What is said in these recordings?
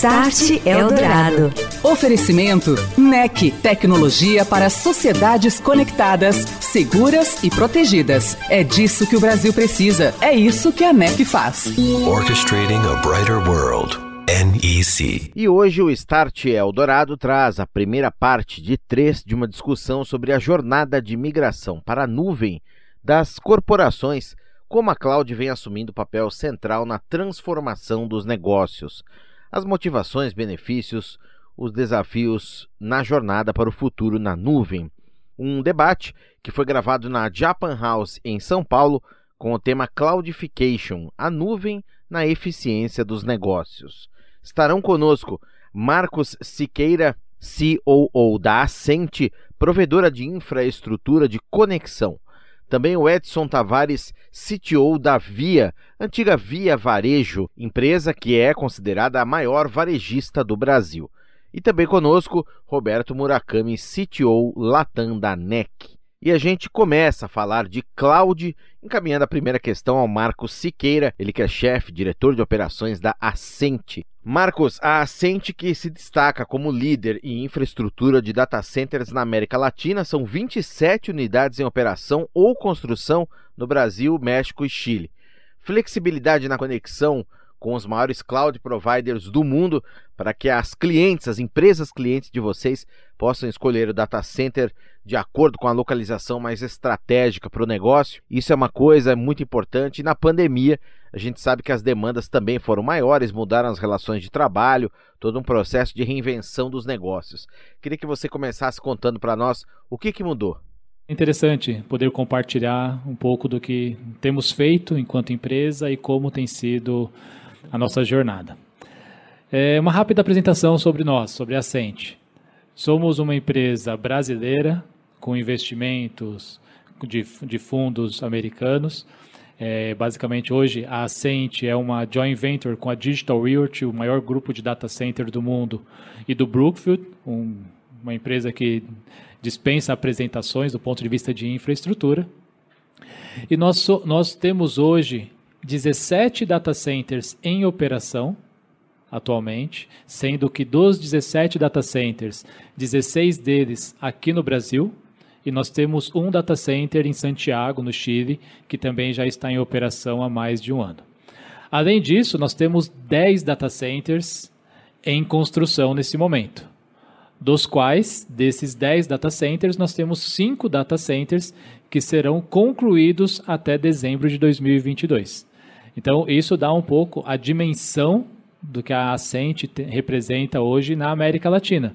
Start Eldorado. Oferecimento NEC, tecnologia para sociedades conectadas, seguras e protegidas. É disso que o Brasil precisa. É isso que a NEC faz. Orchestrating a brighter world. NEC. E hoje o Start Eldorado traz a primeira parte de três de uma discussão sobre a jornada de migração para a nuvem das corporações, como a cloud vem assumindo papel central na transformação dos negócios as motivações, benefícios, os desafios na jornada para o futuro na nuvem. Um debate que foi gravado na Japan House em São Paulo com o tema Cloudification, a nuvem na eficiência dos negócios. Estarão conosco Marcos Siqueira, COO da Ascente, provedora de infraestrutura de conexão. Também o Edson Tavares, CTO da Via, antiga Via Varejo, empresa que é considerada a maior varejista do Brasil. E também conosco, Roberto Murakami, CTO Latam da NEC. E a gente começa a falar de cloud, encaminhando a primeira questão ao Marcos Siqueira, ele que é chefe, diretor de operações da Ascente. Marcos, a Ascente que se destaca como líder em infraestrutura de data centers na América Latina, são 27 unidades em operação ou construção no Brasil, México e Chile. Flexibilidade na conexão com os maiores cloud providers do mundo para que as clientes, as empresas clientes de vocês possam escolher o data center de acordo com a localização mais estratégica para o negócio. Isso é uma coisa muito importante. E na pandemia, a gente sabe que as demandas também foram maiores, mudaram as relações de trabalho, todo um processo de reinvenção dos negócios. Queria que você começasse contando para nós o que, que mudou. Interessante poder compartilhar um pouco do que temos feito enquanto empresa e como tem sido a nossa jornada. É uma rápida apresentação sobre nós, sobre a Sente. Somos uma empresa brasileira com investimentos de, de fundos americanos. É, basicamente, hoje, a Ascent é uma joint venture com a Digital Realty, o maior grupo de data center do mundo, e do Brookfield, um, uma empresa que dispensa apresentações do ponto de vista de infraestrutura. E nós, nós temos hoje 17 data centers em operação atualmente, sendo que dos 17 data centers, 16 deles aqui no Brasil, e nós temos um data center em Santiago, no Chile, que também já está em operação há mais de um ano. Além disso, nós temos 10 data centers em construção nesse momento, dos quais, desses 10 data centers, nós temos 5 data centers que serão concluídos até dezembro de 2022. Então, isso dá um pouco a dimensão do que a Ascent representa hoje na América Latina.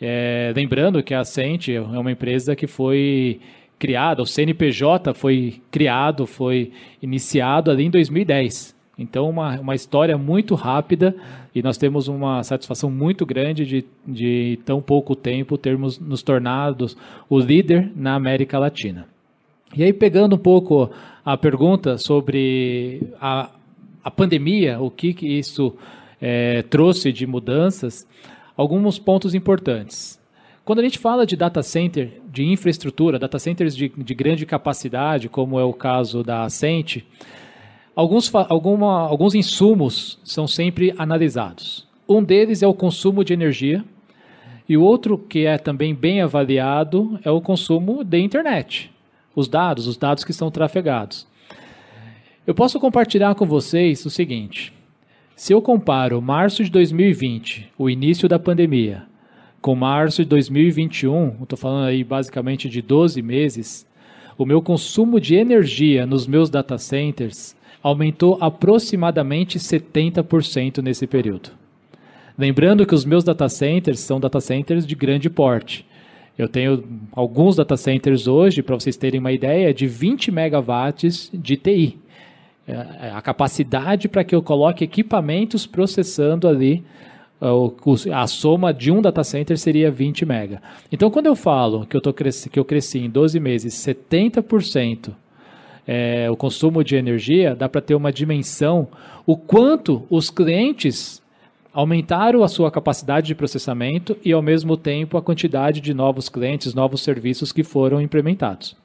É, lembrando que a Ascent é uma empresa que foi criada, o CNPJ foi criado, foi iniciado ali em 2010. Então, uma, uma história muito rápida e nós temos uma satisfação muito grande de, de tão pouco tempo termos nos tornado o líder na América Latina. E aí, pegando um pouco a pergunta sobre a, a pandemia, o que, que isso é, trouxe de mudanças, alguns pontos importantes. Quando a gente fala de data center, de infraestrutura, data centers de, de grande capacidade, como é o caso da Ascent, alguns, alguma, alguns insumos são sempre analisados. Um deles é o consumo de energia, e o outro que é também bem avaliado é o consumo de internet os dados, os dados que são trafegados. Eu posso compartilhar com vocês o seguinte: se eu comparo março de 2020, o início da pandemia, com março de 2021, estou falando aí basicamente de 12 meses, o meu consumo de energia nos meus data centers aumentou aproximadamente 70% nesse período. Lembrando que os meus data centers são data centers de grande porte. Eu tenho alguns data centers hoje, para vocês terem uma ideia, de 20 megawatts de TI. É, é a capacidade para que eu coloque equipamentos processando ali a soma de um data center seria 20 mega. Então, quando eu falo que eu, tô cresci, que eu cresci em 12 meses 70% é, o consumo de energia, dá para ter uma dimensão o quanto os clientes aumentaram a sua capacidade de processamento e, ao mesmo tempo, a quantidade de novos clientes, novos serviços que foram implementados.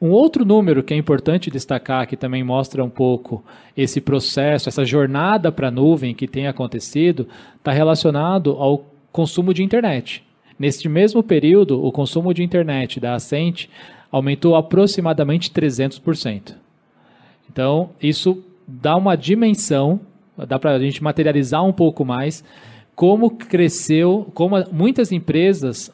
Um outro número que é importante destacar, que também mostra um pouco esse processo, essa jornada para a nuvem que tem acontecido, está relacionado ao consumo de internet. Neste mesmo período, o consumo de internet da Ascent aumentou aproximadamente 300%. Então, isso dá uma dimensão, dá para a gente materializar um pouco mais como cresceu, como muitas empresas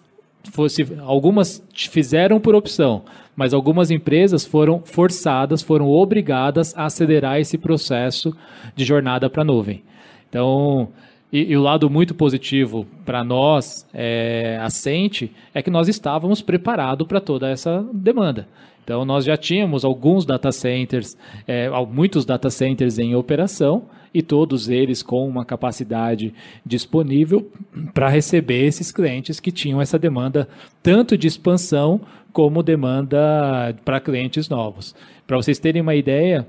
fosse, algumas fizeram por opção, mas algumas empresas foram forçadas, foram obrigadas a acelerar esse processo de jornada para a nuvem. Então, e, e, o lado muito positivo para nós, é, assente, é que nós estávamos preparados para toda essa demanda. Então, nós já tínhamos alguns data centers, é, muitos data centers em operação, e todos eles com uma capacidade disponível para receber esses clientes que tinham essa demanda tanto de expansão como demanda para clientes novos. Para vocês terem uma ideia,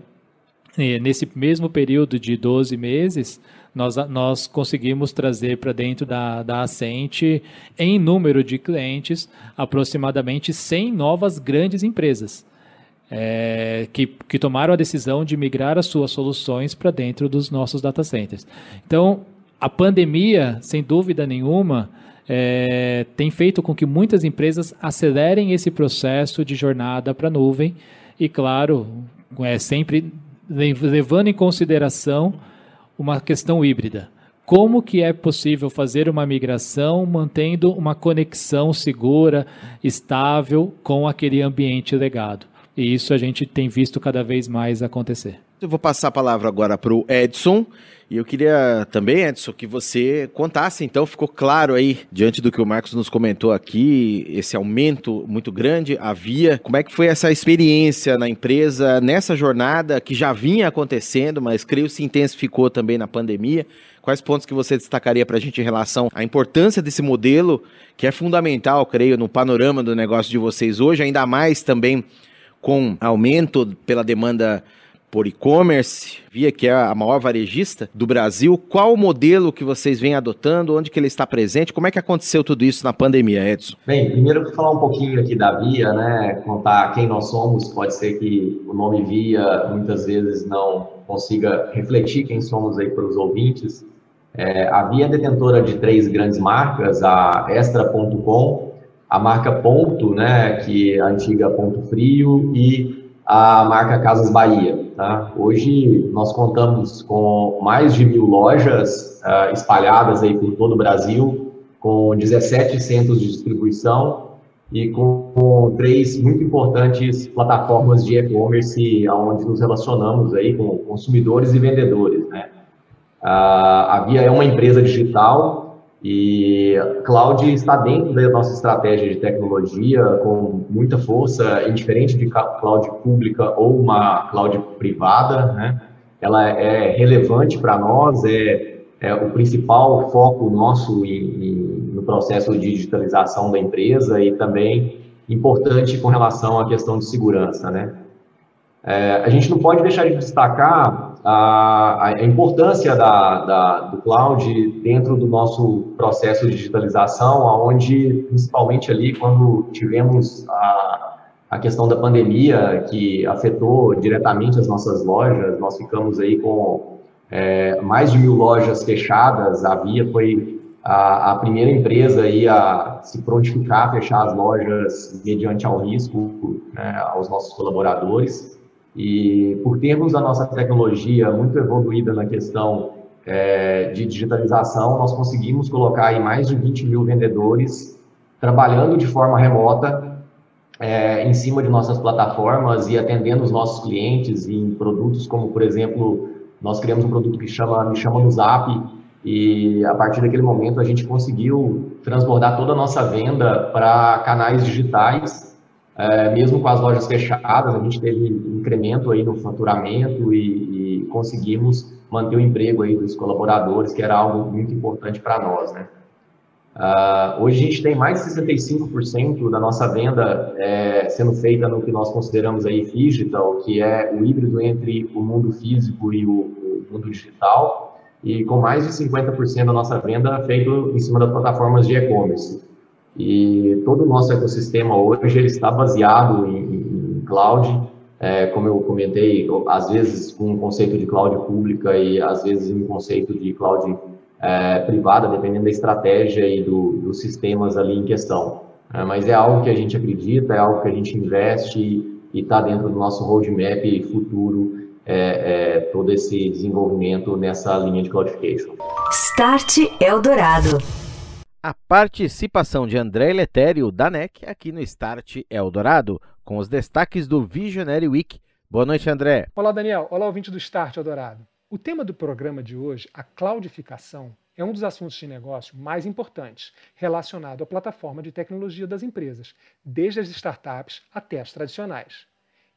eh, nesse mesmo período de 12 meses, nós, nós conseguimos trazer para dentro da, da Ascente, em número de clientes, aproximadamente 100 novas grandes empresas é, que, que tomaram a decisão de migrar as suas soluções para dentro dos nossos data centers. Então, a pandemia, sem dúvida nenhuma, é, tem feito com que muitas empresas acelerem esse processo de jornada para a nuvem e, claro, é sempre levando em consideração uma questão híbrida. Como que é possível fazer uma migração mantendo uma conexão segura, estável com aquele ambiente legado? E isso a gente tem visto cada vez mais acontecer. Eu vou passar a palavra agora para o Edson. E eu queria também, Edson, que você contasse, então, ficou claro aí, diante do que o Marcos nos comentou aqui, esse aumento muito grande havia. Como é que foi essa experiência na empresa, nessa jornada que já vinha acontecendo, mas creio se intensificou também na pandemia? Quais pontos que você destacaria para a gente em relação à importância desse modelo, que é fundamental, creio, no panorama do negócio de vocês hoje, ainda mais também com aumento pela demanda por e-commerce, via que é a maior varejista do Brasil. Qual o modelo que vocês vêm adotando? Onde que ele está presente? Como é que aconteceu tudo isso na pandemia, Edson? Bem, primeiro falar um pouquinho aqui da Via, né? Contar quem nós somos. Pode ser que o nome Via muitas vezes não consiga refletir quem somos aí para os ouvintes. É, a Via é detentora de três grandes marcas, a Extra.com, a marca Ponto, né, que é a antiga Ponto Frio, e a marca Casas Bahia. Tá? Hoje nós contamos com mais de mil lojas uh, espalhadas aí por todo o Brasil, com 17 centros de distribuição e com, com três muito importantes plataformas de e-commerce, onde nos relacionamos aí com consumidores e vendedores. Né? Uh, a Via é uma empresa digital e cloud está dentro da nossa estratégia de tecnologia com muita força, indiferente de cloud pública ou uma cloud privada, né? Ela é relevante para nós, é, é, o principal foco nosso no processo de digitalização da empresa e também importante com relação à questão de segurança, né? É, a gente não pode deixar de destacar a, a importância da, da, do cloud dentro do nosso processo de digitalização, onde, principalmente ali, quando tivemos a, a questão da pandemia, que afetou diretamente as nossas lojas, nós ficamos aí com é, mais de mil lojas fechadas, a Via foi a, a, primeira empresa aí a se prontificar a fechar as lojas mediante ao risco né, aos nossos colaboradores. E por termos a nossa tecnologia muito evoluída na questão é, de digitalização, nós conseguimos colocar aí mais de 20 mil vendedores trabalhando de forma remota é, em cima de nossas plataformas e atendendo os nossos clientes em produtos como, por exemplo, nós criamos um produto que chama Me Chama no Zap e a partir daquele momento a gente conseguiu transbordar toda a nossa venda para canais digitais é, mesmo com as lojas fechadas, a gente teve incremento aí no faturamento e, e conseguimos manter o emprego aí dos colaboradores, que era algo muito importante para nós, né? Uh, hoje a gente tem mais de 65% da nossa venda é, sendo feita no que nós consideramos aí digital, que é o híbrido entre o mundo físico e o, o mundo digital, e com mais de 50% da nossa venda feito em cima das plataformas de e-commerce. E todo o nosso ecossistema hoje ele está baseado em, em cloud, é, como eu comentei, às vezes com um conceito de cloud pública e às vezes um conceito de cloud é, privada, dependendo da estratégia e do, dos sistemas ali em questão. É, mas é algo que a gente acredita, é algo que a gente investe e está dentro do nosso roadmap futuro é, é, todo esse desenvolvimento nessa linha de cloudification. Start Eldorado. Participação de André Letério, da NEC, aqui no Start Eldorado, com os destaques do Visionary Week. Boa noite, André. Olá, Daniel. Olá, ouvinte do Start Eldorado. O tema do programa de hoje, a cloudificação, é um dos assuntos de negócio mais importantes relacionado à plataforma de tecnologia das empresas, desde as startups até as tradicionais.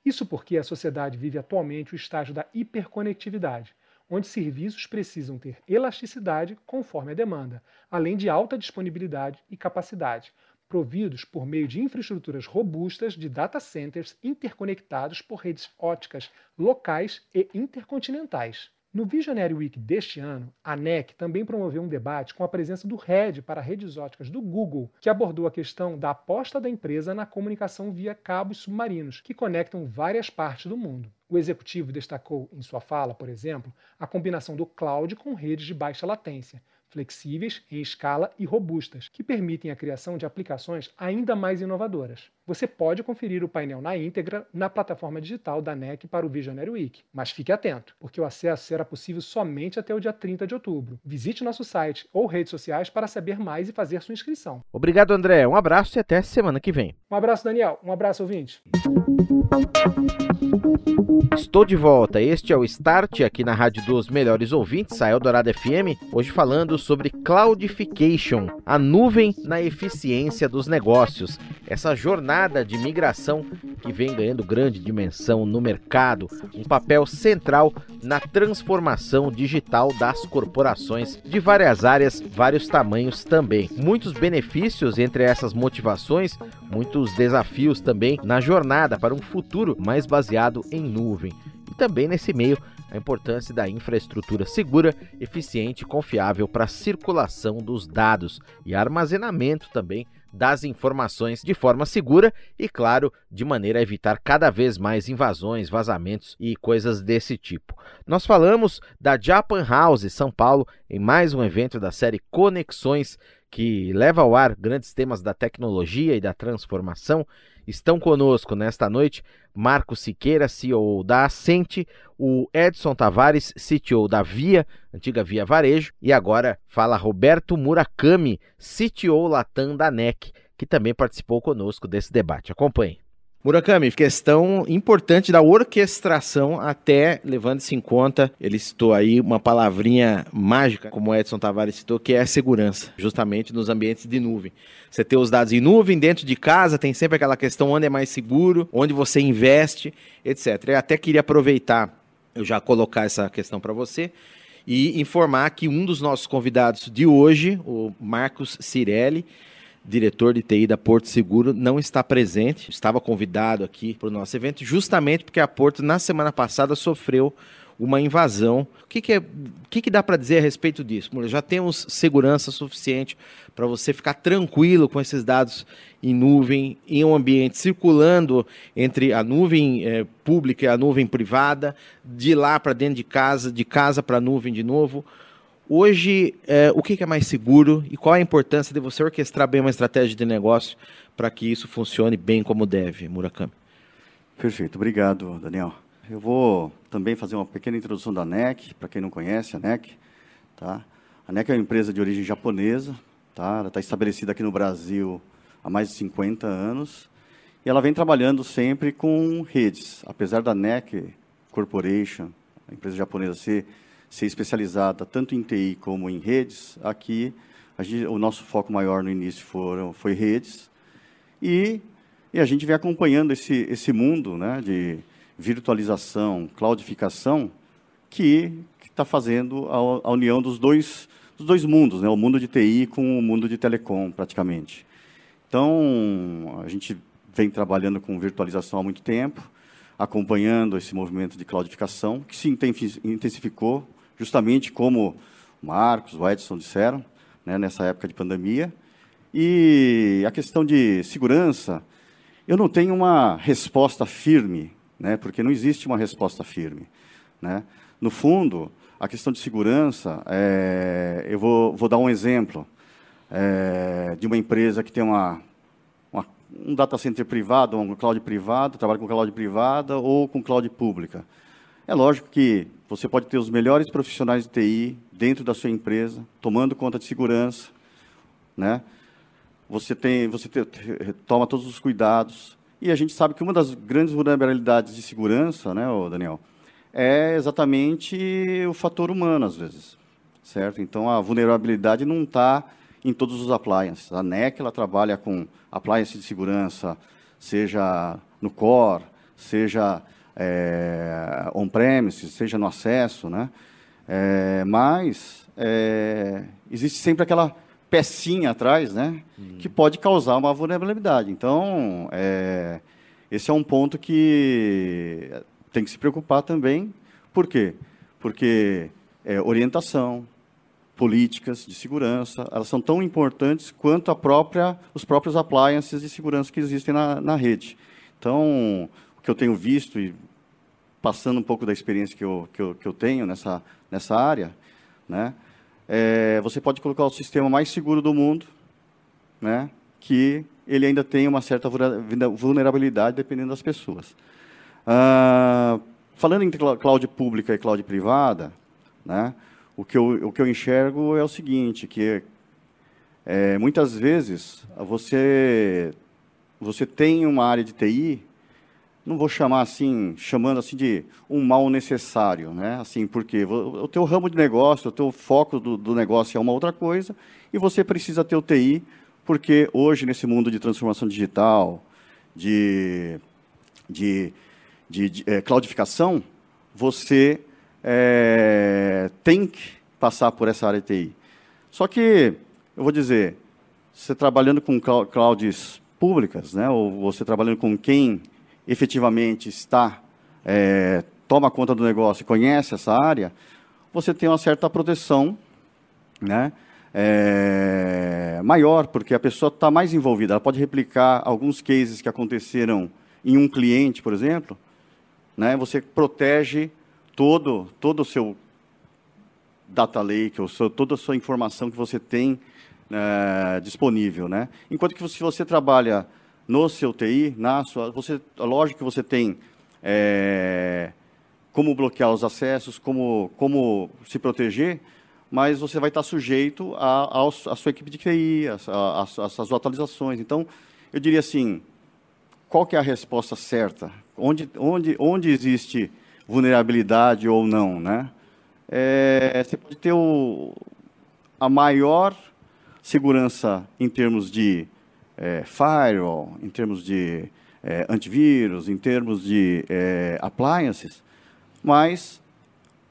Isso porque a sociedade vive atualmente o estágio da hiperconectividade, onde serviços precisam ter elasticidade conforme a demanda, além de alta disponibilidade e capacidade, providos por meio de infraestruturas robustas de data centers interconectados por redes óticas locais e intercontinentais. No Visionary Week deste ano, a NEC também promoveu um debate com a presença do RED para redes óticas do Google, que abordou a questão da aposta da empresa na comunicação via cabos submarinos, que conectam várias partes do mundo. O executivo destacou em sua fala, por exemplo, a combinação do cloud com redes de baixa latência, flexíveis, em escala e robustas, que permitem a criação de aplicações ainda mais inovadoras. Você pode conferir o painel na íntegra na plataforma digital da NEC para o Visionary Week, mas fique atento, porque o acesso será possível somente até o dia 30 de outubro. Visite nosso site ou redes sociais para saber mais e fazer sua inscrição. Obrigado, André. Um abraço e até semana que vem. Um abraço, Daniel. Um abraço, ouvinte. Estou de volta. Este é o Start aqui na Rádio dos Melhores Ouvintes, a Eldorado FM, hoje falando sobre cloudification, a nuvem na eficiência dos negócios. Essa jornada de migração que vem ganhando grande dimensão no mercado, um papel central na transformação digital das corporações de várias áreas, vários tamanhos também. Muitos benefícios entre essas motivações, muitos desafios também na jornada para um futuro mais baseado em nuvem. E também nesse meio a importância da infraestrutura segura, eficiente e confiável para a circulação dos dados e armazenamento também das informações de forma segura e, claro, de maneira a evitar cada vez mais invasões, vazamentos e coisas desse tipo. Nós falamos da Japan House São Paulo em mais um evento da série Conexões que leva ao ar grandes temas da tecnologia e da transformação. Estão conosco nesta noite Marco Siqueira, CEO da Ascente, o Edson Tavares, CTO da Via, antiga Via Varejo, e agora fala Roberto Murakami, CTO Latam da NEC, que também participou conosco desse debate. Acompanhe. Murakami, questão importante da orquestração, até levando-se em conta, ele citou aí uma palavrinha mágica, como o Edson Tavares citou, que é a segurança, justamente nos ambientes de nuvem. Você ter os dados em nuvem, dentro de casa, tem sempre aquela questão onde é mais seguro, onde você investe, etc. Eu até queria aproveitar, eu já colocar essa questão para você, e informar que um dos nossos convidados de hoje, o Marcos Cirelli, diretor de TI da Porto Seguro, não está presente. Estava convidado aqui para o nosso evento, justamente porque a Porto, na semana passada, sofreu uma invasão. O que, que, é, o que, que dá para dizer a respeito disso? Já temos segurança suficiente para você ficar tranquilo com esses dados em nuvem, em um ambiente circulando entre a nuvem é, pública e a nuvem privada, de lá para dentro de casa, de casa para a nuvem de novo. Hoje, é, o que é mais seguro e qual a importância de você orquestrar bem uma estratégia de negócio para que isso funcione bem como deve, Murakami? Perfeito, obrigado, Daniel. Eu vou também fazer uma pequena introdução da NEC, para quem não conhece a NEC. Tá? A NEC é uma empresa de origem japonesa, tá? ela está estabelecida aqui no Brasil há mais de 50 anos, e ela vem trabalhando sempre com redes. Apesar da NEC Corporation, a empresa japonesa, ser ser especializada tanto em TI como em redes, aqui gente, o nosso foco maior no início foram, foi redes. E E a gente vem acompanhando esse, esse mundo né, de virtualização, cloudificação, que está fazendo a, a, união dos dois, dos dois mundos, né, o mundo de TI com o mundo de telecom, praticamente. Então, a gente vem trabalhando com virtualização há muito tempo, acompanhando esse movimento de cloudificação, que se intensificou, justamente como o Marcos, o Edson disseram, né, nessa época de pandemia. E a questão de segurança, eu não tenho uma resposta firme, né, porque não existe uma resposta firme. Né? No fundo, a questão de segurança, é, eu vou, vou, dar um exemplo é, de uma empresa que tem uma, uma, um data center privado, um cloud privado, trabalha com cloud privada ou com cloud pública. É lógico que você pode ter os melhores profissionais de TI dentro da sua empresa, tomando conta de segurança, né? Você tem, você te, toma todos os cuidados. E a gente sabe que uma das grandes vulnerabilidades de segurança, né, Daniel, é exatamente o fator humano, às vezes. Certo? Então, a vulnerabilidade não está em todos os appliances. A NEC ela trabalha com appliances de segurança, seja no core, seja é, on-premises, seja no acesso, né? É, mas é, existe sempre aquela pecinha atrás, né, hum. que pode causar uma vulnerabilidade. Então, é, esse é um ponto que tem que se preocupar também. Por quê? Porque é, orientação, políticas de segurança, elas são tão importantes quanto a própria, os próprios appliances de segurança que existem na, na rede. Então, que eu tenho visto e passando um pouco da experiência que eu, que eu, que eu tenho nessa, nessa área, né, é, você pode colocar o sistema mais seguro do mundo, né, que ele ainda tem uma certa vulnerabilidade dependendo das pessoas. Ah, falando em cloud pública e cloud privada, né, o, que eu, o que eu enxergo é o seguinte, que é, muitas vezes você, você tem uma área de TI não vou chamar assim, chamando assim de um mal necessário, né? Assim, porque o teu ramo de negócio, o teu foco do, do negócio é uma outra coisa e você precisa ter o TI, porque hoje nesse mundo de transformação digital, de, de, de, de é, cloudificação, você é, tem que passar por essa área de TI. Só que, eu vou dizer, você trabalhando com clouds públicas, né, ou você trabalhando com quem efetivamente está, é, toma conta do negócio e conhece essa área, você tem uma certa proteção né, é, maior, porque a pessoa está mais envolvida. Ela pode replicar alguns cases que aconteceram em um cliente, por exemplo. Né, você protege todo, todo o seu data lake, ou seu, toda a sua informação que você tem é, disponível. Né? Enquanto que se você trabalha no seu TI, na sua, você, lógico que você tem é, como bloquear os acessos, como, como se proteger, mas você vai estar sujeito à sua equipe de TI, às suas atualizações. Então, eu diria assim, qual que é a resposta certa? Onde, onde, onde existe vulnerabilidade ou não, né? É, você pode ter o, a maior segurança em termos de é, firewall, em termos de é, antivírus, em termos de é, appliances, mas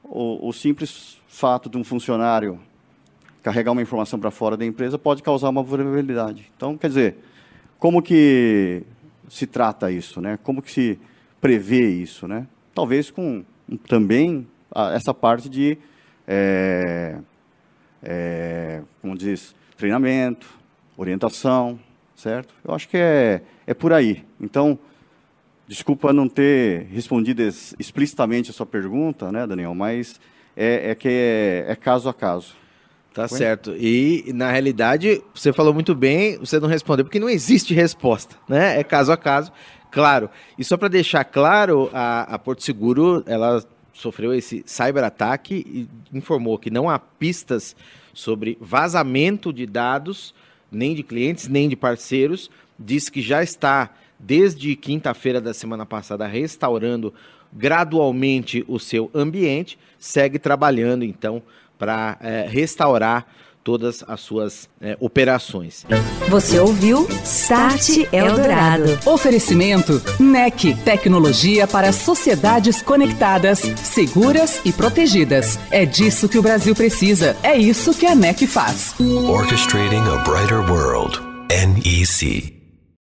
o, o, simples fato de um funcionário carregar uma informação para fora da empresa pode causar uma vulnerabilidade. Então, quer dizer, como que se trata isso, né? Como que se prevê isso, né? Talvez com também essa parte de, é, é, como diz, treinamento, orientação, certo? Eu acho que é, é por aí. Então, desculpa não ter respondido explicitamente a sua pergunta, né, Daniel, mas é, é que é, é, caso a caso. Tá Foi? certo. E, na realidade, você falou muito bem, você não respondeu, porque não existe resposta, né? É caso a caso. Claro. E só para deixar claro, a, a Porto Seguro, ela sofreu esse cyberataque e informou que não há pistas sobre vazamento de dados nem de clientes, nem de parceiros. Diz que já está, desde quinta-feira da semana passada, restaurando gradualmente o seu ambiente. Segue trabalhando, então, para é, restaurar todas as suas é, operações. Você ouviu Start Eldorado. Oferecimento NEC, tecnologia para sociedades conectadas, seguras e protegidas. É disso que o Brasil precisa. É isso que a NEC faz. Orchestrating a brighter world. NEC.